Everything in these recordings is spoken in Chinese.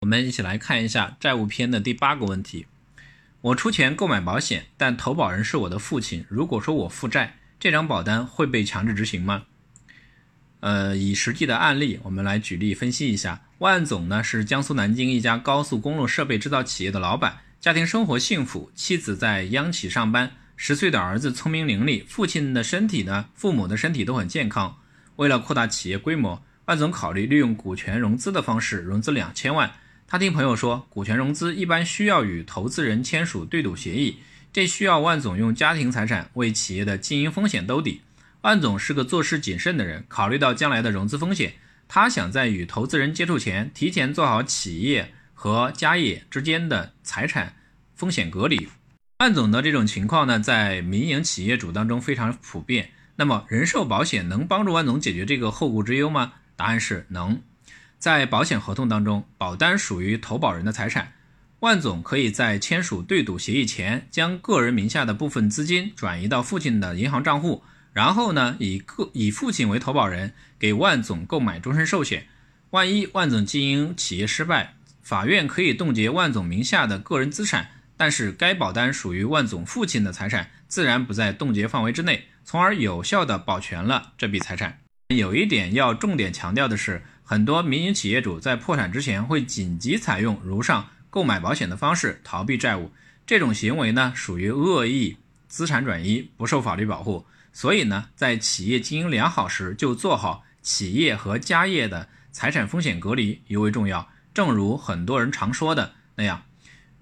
我们一起来看一下债务篇的第八个问题。我出钱购买保险，但投保人是我的父亲。如果说我负债，这张保单会被强制执行吗？呃，以实际的案例，我们来举例分析一下。万总呢是江苏南京一家高速公路设备制造企业的老板，家庭生活幸福，妻子在央企上班，十岁的儿子聪明伶俐，父亲的身体呢，父母的身体都很健康。为了扩大企业规模，万总考虑利用股权融资的方式融资两千万。他听朋友说，股权融资一般需要与投资人签署对赌协议，这需要万总用家庭财产为企业的经营风险兜底。万总是个做事谨慎的人，考虑到将来的融资风险，他想在与投资人接触前，提前做好企业和家业之间的财产风险隔离。万总的这种情况呢，在民营企业主当中非常普遍。那么，人寿保险能帮助万总解决这个后顾之忧吗？答案是能。在保险合同当中，保单属于投保人的财产，万总可以在签署对赌协议前，将个人名下的部分资金转移到父亲的银行账户，然后呢，以个以父亲为投保人，给万总购买终身寿险。万一万总经营企业失败，法院可以冻结万总名下的个人资产，但是该保单属于万总父亲的财产，自然不在冻结范围之内，从而有效的保全了这笔财产。有一点要重点强调的是。很多民营企业主在破产之前会紧急采用如上购买保险的方式逃避债务，这种行为呢属于恶意资产转移，不受法律保护。所以呢，在企业经营良好时就做好企业和家业的财产风险隔离尤为重要。正如很多人常说的那样，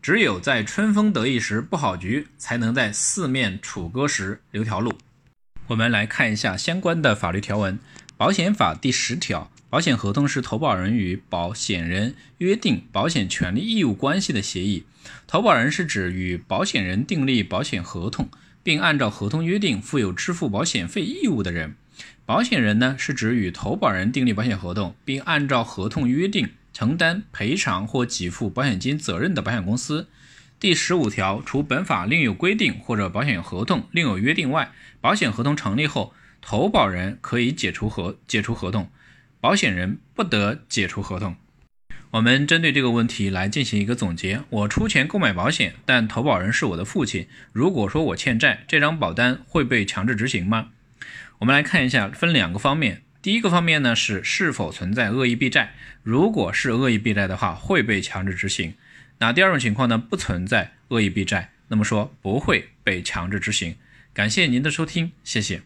只有在春风得意时布好局，才能在四面楚歌时留条路。我们来看一下相关的法律条文，《保险法》第十条。保险合同是投保人与保险人约定保险权利义务关系的协议。投保人是指与保险人订立保险合同，并按照合同约定负有支付保险费义务的人。保险人呢，是指与投保人订立保险合同，并按照合同约定承担赔偿或给付保险金责任的保险公司。第十五条，除本法另有规定或者保险合同另有约定外，保险合同成立后，投保人可以解除合解除合同。保险人不得解除合同。我们针对这个问题来进行一个总结：我出钱购买保险，但投保人是我的父亲。如果说我欠债，这张保单会被强制执行吗？我们来看一下，分两个方面。第一个方面呢是是否存在恶意避债，如果是恶意避债的话，会被强制执行。那第二种情况呢，不存在恶意避债，那么说不会被强制执行。感谢您的收听，谢谢。